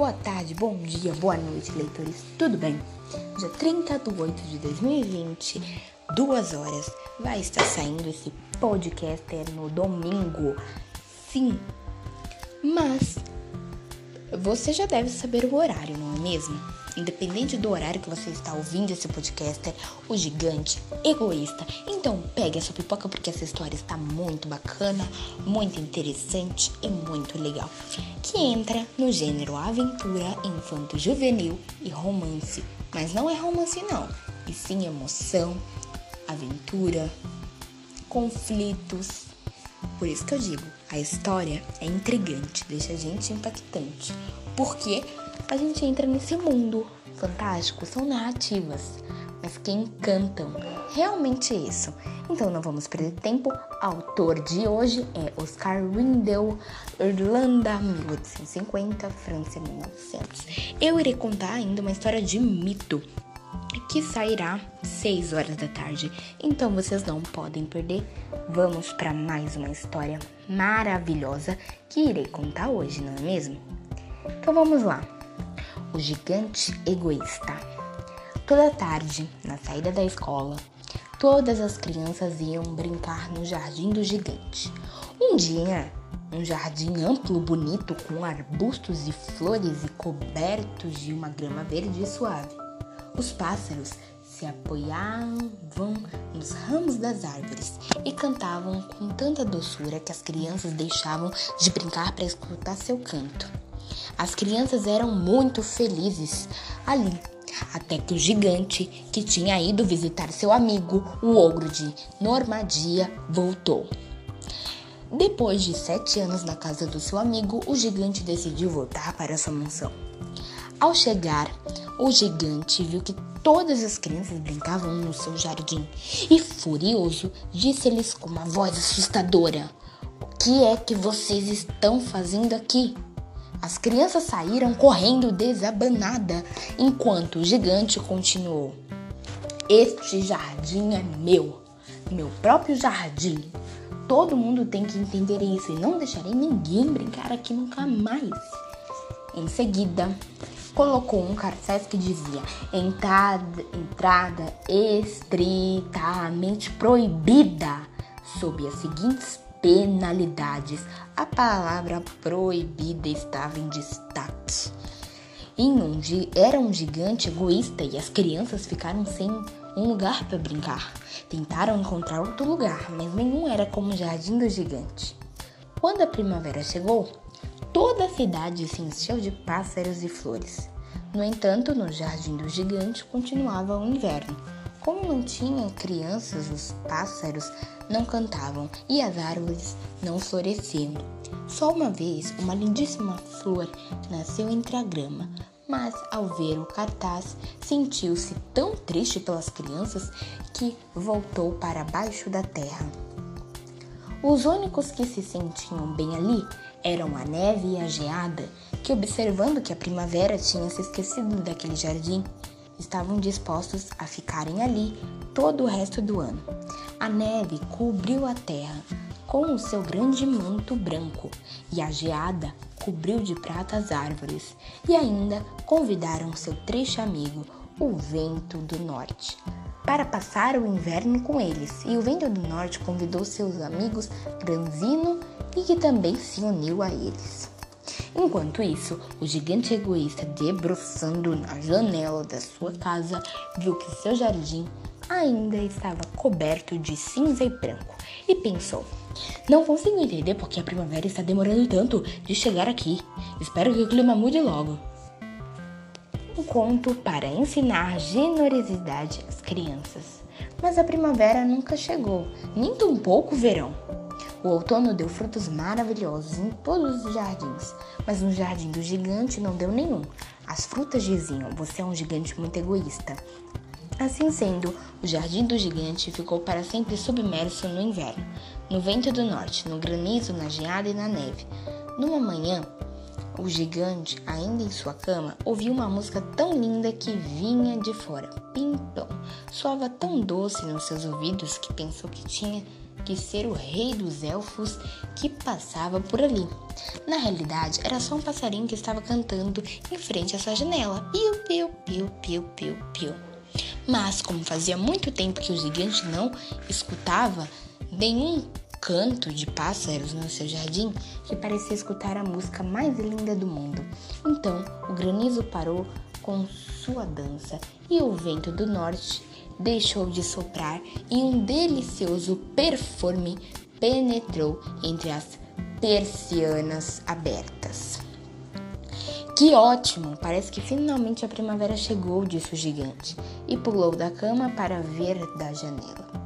boa tarde, bom dia, boa noite, leitores. Tudo bem? Dia 30 de 8 de 2020, duas horas, vai estar saindo esse podcast no domingo. Sim, mas você já deve saber o horário, não é mesmo? Independente do horário que você está ouvindo esse podcast, o gigante egoísta. Então pegue a sua pipoca porque essa história está muito bacana, muito interessante e muito legal. Que entra no gênero aventura, infanto juvenil e romance. Mas não é romance não, e sim emoção, aventura, conflitos. Por isso que eu digo, a história é intrigante, deixa a gente impactante. Porque a gente entra nesse mundo fantástico, são narrativas, mas que encantam. Realmente isso. Então não vamos perder tempo. Autor de hoje é Oscar Windel, Irlanda, 1850, França, 1900. Eu irei contar ainda uma história de mito que sairá 6 horas da tarde. Então vocês não podem perder. Vamos para mais uma história maravilhosa que irei contar hoje, não é mesmo? Então vamos lá o gigante egoísta. Toda tarde, na saída da escola, todas as crianças iam brincar no jardim do gigante. Um dia, um jardim amplo, bonito, com arbustos e flores e cobertos de uma grama verde e suave. Os pássaros se apoiavam nos ramos das árvores e cantavam com tanta doçura que as crianças deixavam de brincar para escutar seu canto. As crianças eram muito felizes ali, até que o gigante, que tinha ido visitar seu amigo, o ogro de Normadia, voltou. Depois de sete anos na casa do seu amigo, o gigante decidiu voltar para sua mansão. Ao chegar, o gigante viu que todas as crianças brincavam no seu jardim e, furioso, disse-lhes com uma voz assustadora: O que é que vocês estão fazendo aqui? As crianças saíram correndo desabanada, enquanto o gigante continuou: Este jardim é meu, meu próprio jardim. Todo mundo tem que entender isso e não deixarei ninguém brincar aqui nunca mais. Em seguida, colocou um cartaz que dizia: entrada, entrada estritamente proibida, sob as seguintes penalidades. A palavra proibida estava em destaque. Em um, era um gigante egoísta e as crianças ficaram sem um lugar para brincar. Tentaram encontrar outro lugar, mas nenhum era como o jardim do gigante. Quando a primavera chegou, cidade se encheu de pássaros e flores. No entanto, no jardim do gigante continuava o inverno. Como não tinha crianças, os pássaros não cantavam e as árvores não floresciam. Só uma vez, uma lindíssima flor nasceu entre a grama, mas ao ver o cartaz, sentiu-se tão triste pelas crianças que voltou para baixo da terra. Os únicos que se sentiam bem ali eram a neve e a geada, que, observando que a primavera tinha se esquecido daquele jardim, estavam dispostos a ficarem ali todo o resto do ano. A neve cobriu a terra com o seu grande manto branco e a geada cobriu de prata as árvores e ainda convidaram seu trecho amigo, o vento do norte, para passar o inverno com eles. E o vento do norte convidou seus amigos Granzino e que também se uniu a eles. Enquanto isso, o gigante egoísta, debruçando na janela da sua casa, viu que seu jardim ainda estava coberto de cinza e branco e pensou: Não consigo entender porque a primavera está demorando tanto de chegar aqui. Espero que o clima mude logo. Um conto para ensinar generosidade às crianças. Mas a primavera nunca chegou, nem tampouco o verão. O outono deu frutos maravilhosos em todos os jardins, mas no jardim do gigante não deu nenhum. As frutas diziam: Você é um gigante muito egoísta. Assim sendo, o jardim do gigante ficou para sempre submerso no inverno, no vento do norte, no granizo, na geada e na neve. Numa manhã, o gigante, ainda em sua cama, ouviu uma música tão linda que vinha de fora. Pimpão. Soava tão doce nos seus ouvidos que pensou que tinha que ser o rei dos elfos que passava por ali. Na realidade, era só um passarinho que estava cantando em frente à sua janela. Piu, piu, piu, piu, piu, piu. Mas, como fazia muito tempo que o gigante não escutava nenhum canto de pássaros no seu jardim, que parecia escutar a música mais linda do mundo. Então, o granizo parou com sua dança e o vento do norte deixou de soprar e um delicioso perfume penetrou entre as persianas abertas. Que ótimo! Parece que finalmente a primavera chegou, disse o gigante, e pulou da cama para ver da janela.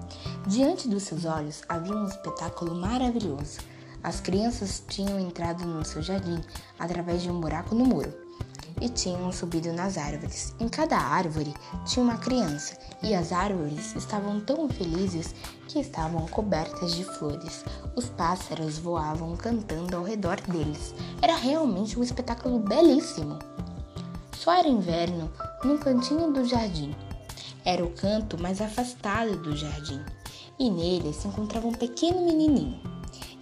Diante dos seus olhos havia um espetáculo maravilhoso. As crianças tinham entrado no seu jardim através de um buraco no muro e tinham subido nas árvores. Em cada árvore tinha uma criança, e as árvores estavam tão felizes que estavam cobertas de flores. Os pássaros voavam cantando ao redor deles. Era realmente um espetáculo belíssimo. Só era inverno num cantinho do jardim. Era o canto mais afastado do jardim, e nele se encontrava um pequeno menininho.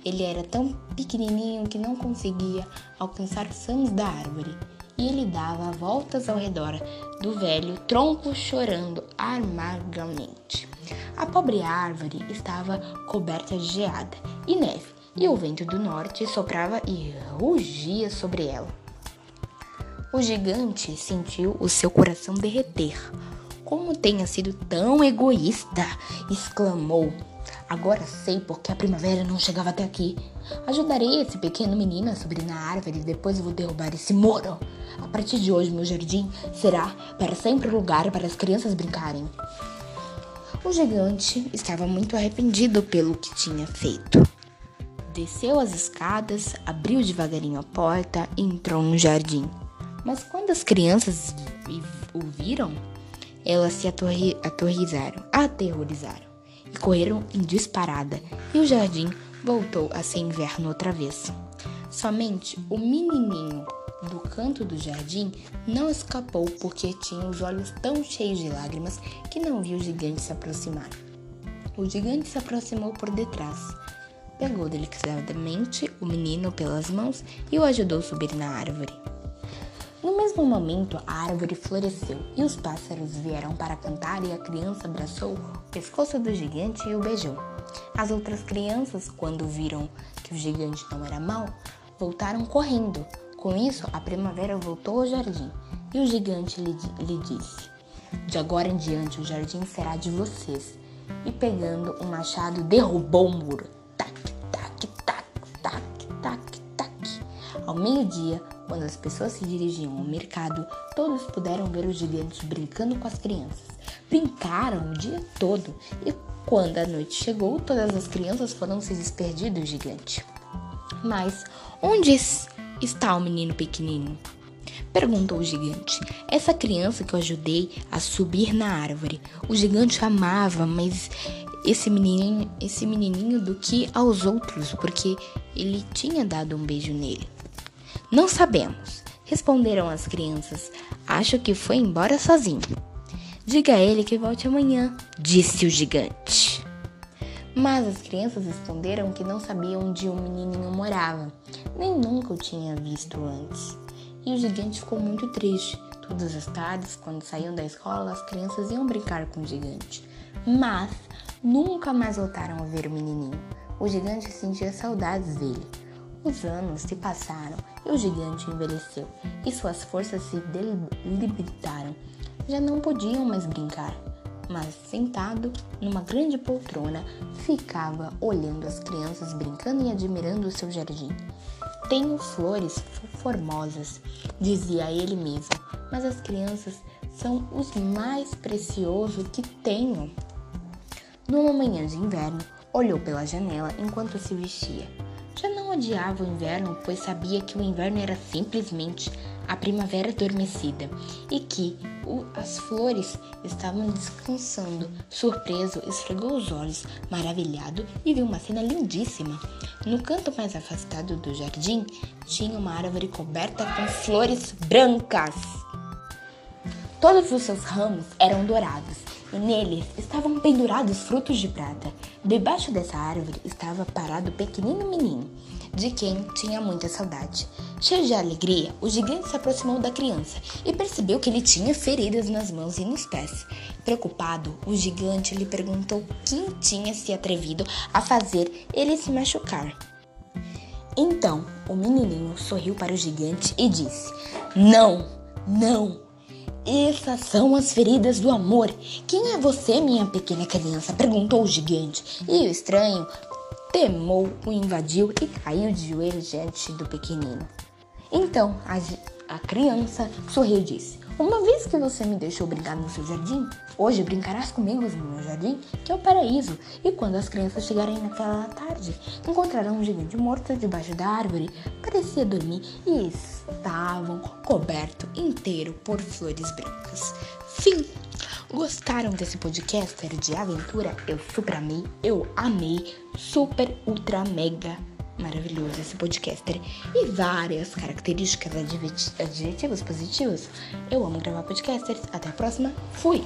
Ele era tão pequenininho que não conseguia alcançar os ramos da árvore e ele dava voltas ao redor do velho tronco chorando amargamente. A pobre árvore estava coberta de geada e neve, e o vento do norte soprava e rugia sobre ela. O gigante sentiu o seu coração derreter. Como tenha sido tão egoísta! exclamou. Agora sei porque a primavera não chegava até aqui. Ajudarei esse pequeno menino a subir na árvore e depois vou derrubar esse muro. A partir de hoje, meu jardim será para sempre lugar para as crianças brincarem. O gigante estava muito arrependido pelo que tinha feito. Desceu as escadas, abriu devagarinho a porta e entrou no jardim. Mas quando as crianças o viram, elas se aterrorizaram, aterrorizaram e correram em disparada, e o jardim voltou a ser inverno outra vez. Somente o menininho do canto do jardim não escapou porque tinha os olhos tão cheios de lágrimas que não viu o gigante se aproximar. O gigante se aproximou por detrás, pegou delicadamente o menino pelas mãos e o ajudou a subir na árvore. No mesmo momento, a árvore floresceu e os pássaros vieram para cantar e a criança abraçou o pescoço do gigante e o beijou. As outras crianças, quando viram que o gigante não era mau, voltaram correndo. Com isso, a primavera voltou ao jardim e o gigante lhe, lhe disse: De agora em diante, o jardim será de vocês. E pegando um machado, derrubou o muro. Tac, tac, tac, tac, tac, tac. Ao meio-dia, quando as pessoas se dirigiam ao mercado, todos puderam ver os gigantes brincando com as crianças. Brincaram o dia todo e quando a noite chegou, todas as crianças foram se despedir do gigante. Mas onde está o menino pequenino? Perguntou o gigante. Essa criança que eu ajudei a subir na árvore. O gigante amava, mas esse menininho, esse menininho do que aos outros, porque ele tinha dado um beijo nele. Não sabemos, responderam as crianças. Acho que foi embora sozinho. Diga a ele que volte amanhã, disse o gigante. Mas as crianças responderam que não sabiam onde o menininho morava, nem nunca o tinha visto antes. E o gigante ficou muito triste. Todas as tardes, quando saíam da escola, as crianças iam brincar com o gigante. Mas nunca mais voltaram a ver o menininho. O gigante sentia saudades dele. Os anos se passaram e o gigante envelheceu, e suas forças se debilitaram. Já não podiam mais brincar, mas sentado numa grande poltrona, ficava olhando as crianças brincando e admirando o seu jardim. Tenho flores formosas, dizia ele mesmo, mas as crianças são os mais preciosos que tenho. Numa manhã de inverno, olhou pela janela enquanto se vestia. Odiava o inverno, pois sabia que o inverno era simplesmente a primavera adormecida e que o, as flores estavam descansando. Surpreso, esfregou os olhos, maravilhado, e viu uma cena lindíssima. No canto mais afastado do jardim tinha uma árvore coberta com flores brancas. Todos os seus ramos eram dourados e neles estavam pendurados frutos de prata. Debaixo dessa árvore estava parado o pequenino menino, de quem tinha muita saudade. Cheio de alegria, o gigante se aproximou da criança e percebeu que ele tinha feridas nas mãos e nos pés. Preocupado, o gigante lhe perguntou quem tinha se atrevido a fazer ele se machucar. Então, o menininho sorriu para o gigante e disse: Não, não, essas são as feridas do amor. Quem é você, minha pequena criança? perguntou o gigante. E o estranho temou, o invadiu e caiu de joelhos diante do pequenino. Então a, a criança sorriu e disse: Uma vez que você me deixou brincar no seu jardim, hoje brincarás comigo no meu jardim, que é o paraíso. E quando as crianças chegarem naquela tarde, encontrarão um gigante morto debaixo da árvore. Parecia dormir e estavam coberto inteiro por flores brancas. Fim. Gostaram desse podcaster de aventura? Eu super amei, eu amei, super, ultra, mega maravilhoso esse podcaster e várias características adjetivos positivos. Eu amo gravar podcasters. Até a próxima. Fui!